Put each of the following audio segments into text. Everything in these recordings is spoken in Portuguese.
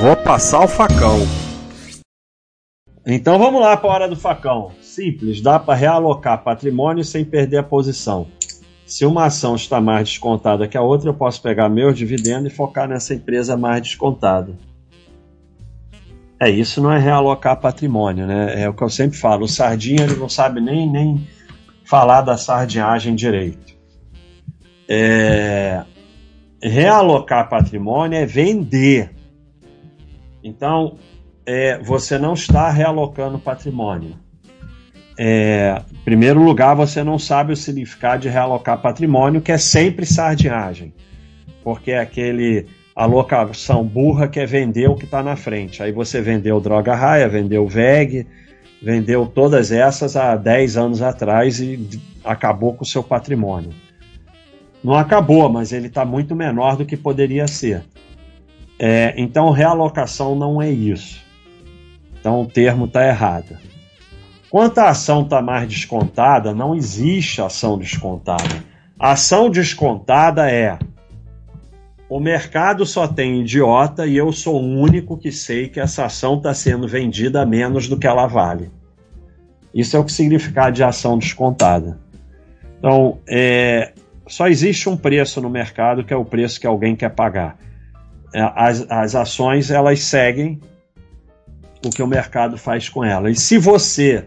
Vou passar o facão. Então vamos lá para a hora do facão. Simples, dá para realocar patrimônio sem perder a posição. Se uma ação está mais descontada que a outra, eu posso pegar meus dividendos e focar nessa empresa mais descontada. É, isso não é realocar patrimônio, né? É o que eu sempre falo. O sardinha ele não sabe nem, nem falar da sardinhagem direito. É... Realocar patrimônio é vender. Então, é, você não está realocando patrimônio. É, em primeiro lugar, você não sabe o significado de realocar patrimônio, que é sempre sardinhagem, porque é aquele alocação burra que é vender o que está na frente. Aí você vendeu droga raia, vendeu VEG, vendeu todas essas há 10 anos atrás e acabou com o seu patrimônio. Não acabou, mas ele está muito menor do que poderia ser. É, então, realocação não é isso. Então, o termo está errado. Quanto a ação está mais descontada, não existe ação descontada. A ação descontada é o mercado só tem idiota e eu sou o único que sei que essa ação está sendo vendida a menos do que ela vale. Isso é o que significa de ação descontada. Então, é, só existe um preço no mercado que é o preço que alguém quer pagar. As, as ações elas seguem o que o mercado faz com ela. E se você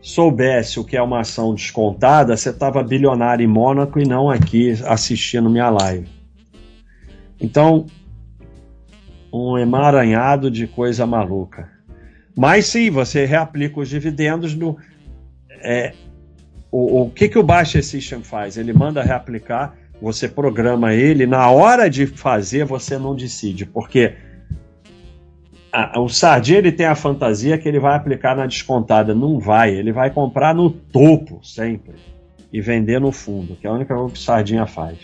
soubesse o que é uma ação descontada, você estava bilionário em Mônaco e não aqui assistindo minha live. Então, um emaranhado de coisa maluca. Mas sim, você reaplica os dividendos no. É, o, o que, que o Baixa System faz? Ele manda reaplicar, você programa ele, na hora de fazer você não decide, porque a, o Sardinha ele tem a fantasia que ele vai aplicar na descontada. Não vai, ele vai comprar no topo sempre e vender no fundo, que é a única coisa que o Sardinha faz.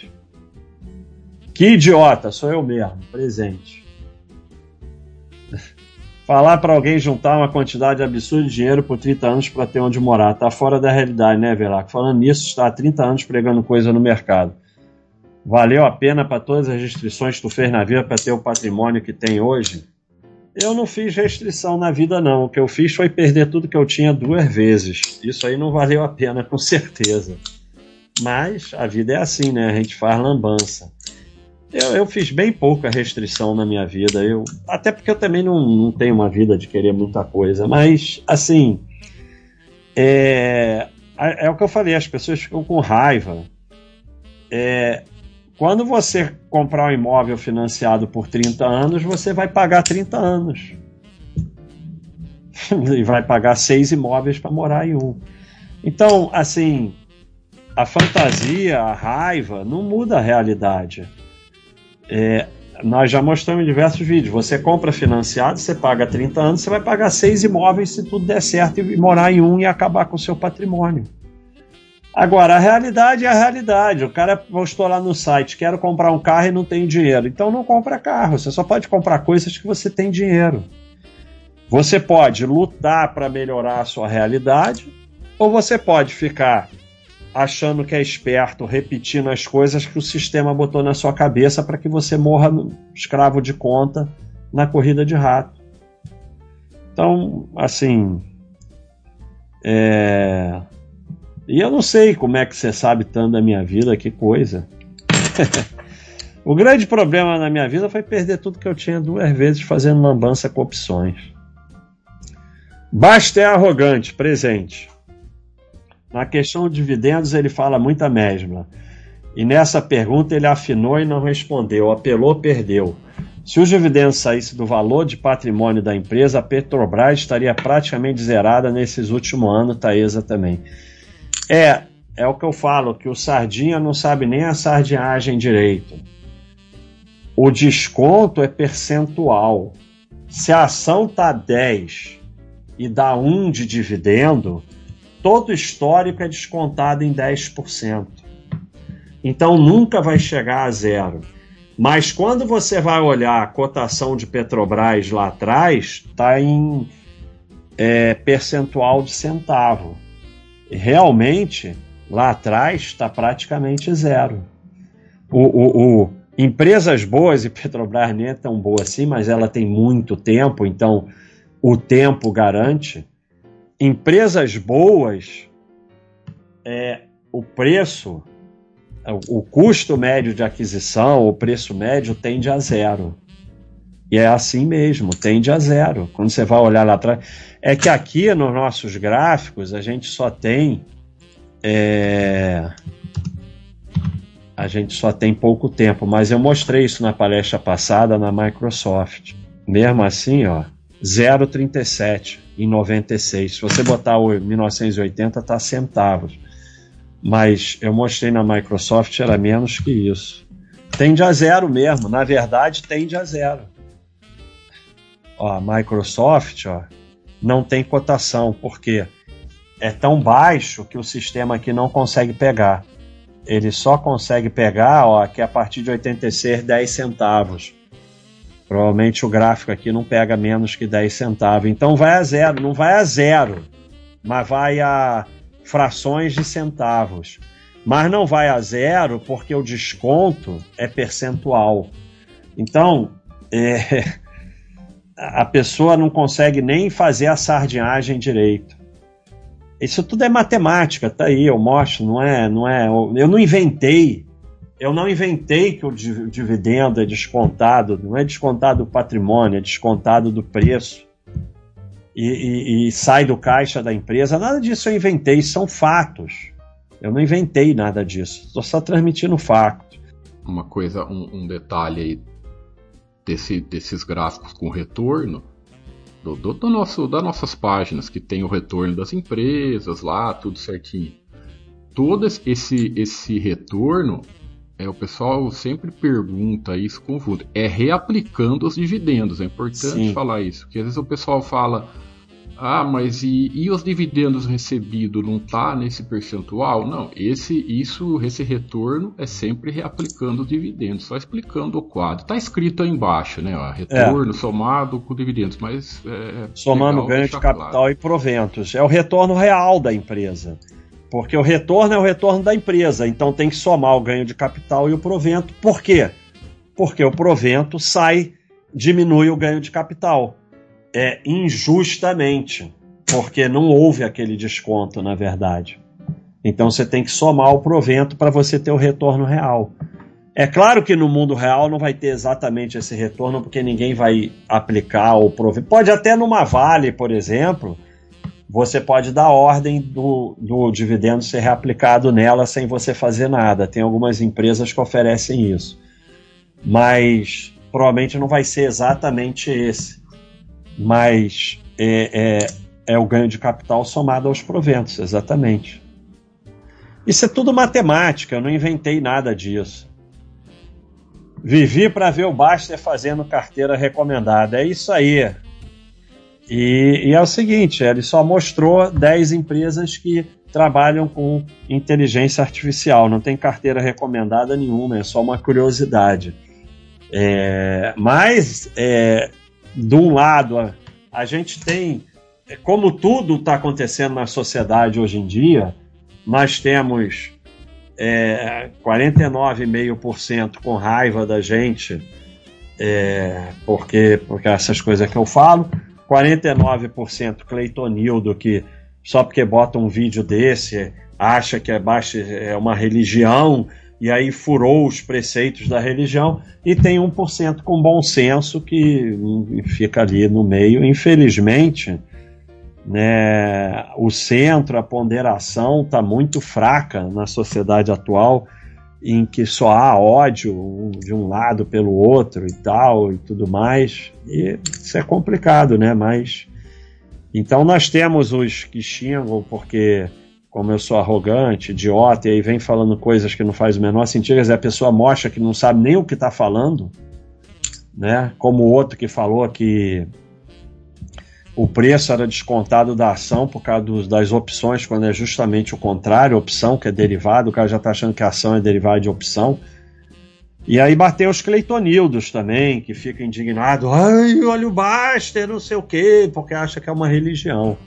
Que idiota, sou eu mesmo, presente. Falar para alguém juntar uma quantidade absurda de dinheiro por 30 anos para ter onde morar. Tá fora da realidade, né, Velac? Falando nisso, está há 30 anos pregando coisa no mercado. Valeu a pena para todas as restrições que tu fez na vida para ter o patrimônio que tem hoje? Eu não fiz restrição na vida, não. O que eu fiz foi perder tudo que eu tinha duas vezes. Isso aí não valeu a pena, com certeza. Mas a vida é assim, né? A gente faz lambança. Eu, eu fiz bem pouca restrição na minha vida. Eu, até porque eu também não, não tenho uma vida de querer muita coisa. Mas, assim. É, é o que eu falei, as pessoas ficam com raiva. É, quando você comprar um imóvel financiado por 30 anos, você vai pagar 30 anos. e vai pagar seis imóveis para morar em um. Então, assim, a fantasia, a raiva, não muda a realidade. É, nós já mostramos em diversos vídeos. Você compra financiado, você paga 30 anos, você vai pagar seis imóveis se tudo der certo e morar em um e acabar com o seu patrimônio. Agora, a realidade é a realidade. O cara postou lá no site: quero comprar um carro e não tenho dinheiro. Então não compra carro. Você só pode comprar coisas que você tem dinheiro. Você pode lutar para melhorar a sua realidade, ou você pode ficar achando que é esperto, repetindo as coisas que o sistema botou na sua cabeça para que você morra escravo de conta na corrida de rato. Então, assim. É e eu não sei como é que você sabe tanto da minha vida, que coisa. o grande problema na minha vida foi perder tudo que eu tinha duas vezes fazendo lambança com opções. Basta é arrogante, presente. Na questão de dividendos, ele fala muita mesma. E nessa pergunta ele afinou e não respondeu, apelou, perdeu. Se os dividendos saíssem do valor de patrimônio da empresa, a Petrobras estaria praticamente zerada nesses últimos anos, Taesa também. É, é o que eu falo, que o sardinha não sabe nem a sardinhagem direito. O desconto é percentual. Se a ação tá 10 e dá 1 de dividendo, todo histórico é descontado em 10%. Então nunca vai chegar a zero. Mas quando você vai olhar a cotação de Petrobras lá atrás, está em é, percentual de centavo realmente lá atrás está praticamente zero. O, o, o, Empresas boas, e Petrobras nem é tão boa assim, mas ela tem muito tempo, então o tempo garante. Empresas boas, é, o preço, o custo médio de aquisição, o preço médio tende a zero. E é assim mesmo, tende a zero. Quando você vai olhar lá atrás. É que aqui nos nossos gráficos a gente só tem. É, a gente só tem pouco tempo, mas eu mostrei isso na palestra passada na Microsoft. Mesmo assim, ó, 0,37 em 96. Se você botar o 1980, tá centavos. Mas eu mostrei na Microsoft, era menos que isso. Tende a zero mesmo, na verdade, tende a zero. Ó, Microsoft ó, não tem cotação, porque é tão baixo que o sistema aqui não consegue pegar. Ele só consegue pegar ó, que a partir de 86, 10 centavos. Provavelmente o gráfico aqui não pega menos que 10 centavos. Então vai a zero, não vai a zero, mas vai a frações de centavos. Mas não vai a zero porque o desconto é percentual. Então, é, a pessoa não consegue nem fazer a sardinhagem direito. Isso tudo é matemática, tá aí, eu mostro, não é, não é, eu não inventei, eu não inventei que o dividendo é descontado, não é descontado do patrimônio, é descontado do preço e, e, e sai do caixa da empresa, nada disso eu inventei, são fatos. Eu não inventei nada disso, estou só transmitindo fatos. Uma coisa, um, um detalhe aí desse, desses gráficos com retorno do, do, do, nosso, das nossas páginas, que tem o retorno das empresas lá, tudo certinho. Todo esse, esse retorno, é, o pessoal sempre pergunta isso, confunde. É reaplicando os dividendos, é importante Sim. falar isso, porque às vezes o pessoal fala ah, mas e, e os dividendos recebidos não tá nesse percentual? Não, esse isso esse retorno é sempre reaplicando o dividendos, só explicando o quadro. Tá escrito aí embaixo, né? Ó, retorno é. somado com dividendos, mas é, somando ganho de capital claro. e proventos. É o retorno real da empresa. Porque o retorno é o retorno da empresa, então tem que somar o ganho de capital e o provento. Por quê? Porque o provento sai, diminui o ganho de capital é, injustamente, porque não houve aquele desconto, na verdade. Então você tem que somar o provento para você ter o retorno real. É claro que no mundo real não vai ter exatamente esse retorno, porque ninguém vai aplicar o provento. Pode até numa Vale, por exemplo, você pode dar ordem do, do dividendo ser reaplicado nela sem você fazer nada. Tem algumas empresas que oferecem isso. Mas provavelmente não vai ser exatamente esse mas é, é, é o ganho de capital somado aos proventos, exatamente. Isso é tudo matemática, eu não inventei nada disso. Vivi para ver o Baster fazendo carteira recomendada. É isso aí. E, e, é o seguinte: ele só mostrou 10 empresas que trabalham com inteligência artificial. Não tem carteira recomendada nenhuma, é só uma curiosidade. É, mas é, de um lado, a, a gente tem, como tudo está acontecendo na sociedade hoje em dia, nós temos é, 49,5% com raiva da gente, é, porque, porque essas coisas que eu falo, 49% Cleitonildo, que só porque bota um vídeo desse acha que é, baixa, é uma religião e aí furou os preceitos da religião, e tem 1% com bom senso que fica ali no meio. Infelizmente, né, o centro, a ponderação está muito fraca na sociedade atual, em que só há ódio de um lado pelo outro e tal e tudo mais. E isso é complicado, né? Mas então nós temos os que xingam porque como eu sou arrogante, idiota, e aí vem falando coisas que não faz o menor sentido, quer dizer, a pessoa mostra que não sabe nem o que está falando, né? Como o outro que falou que o preço era descontado da ação por causa dos, das opções, quando é justamente o contrário, opção que é derivado, o cara já está achando que a ação é derivada de opção. E aí bateu os Cleitonildos também, que fica indignado, ai, olha o Baster, não sei o quê, porque acha que é uma religião.